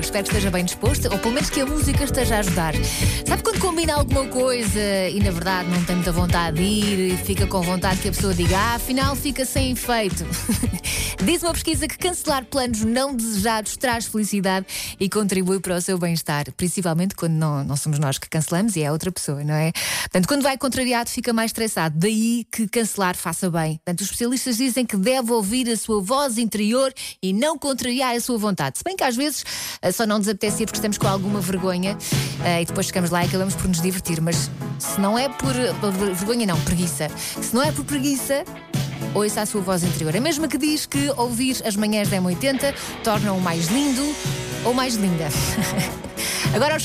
Espero que esteja bem disposto, ou pelo menos que a música esteja a ajudar. Sabe quando combina alguma coisa e na verdade não tem muita vontade de ir e fica com vontade que a pessoa diga, ah, afinal fica sem efeito? Diz uma pesquisa que cancelar planos não desejados traz felicidade e contribui para o seu bem-estar, principalmente quando não, não somos nós que cancelamos e é outra pessoa, não é? Portanto, quando vai contrariado, fica mais estressado. Daí que cancelar faça bem. Portanto, os especialistas dizem que deve ouvir a sua voz interior e não contrariar a sua vontade. Se bem que às vezes só não nos apetece ir porque estamos com alguma vergonha eh, e depois chegamos lá e acabamos por nos divertir. Mas se não é por, vergonha, não, preguiça. Se não é por preguiça, ouça a sua voz interior. É mesmo que diz que ouvir as manhãs da M80 torna-o mais lindo ou mais linda. Agora os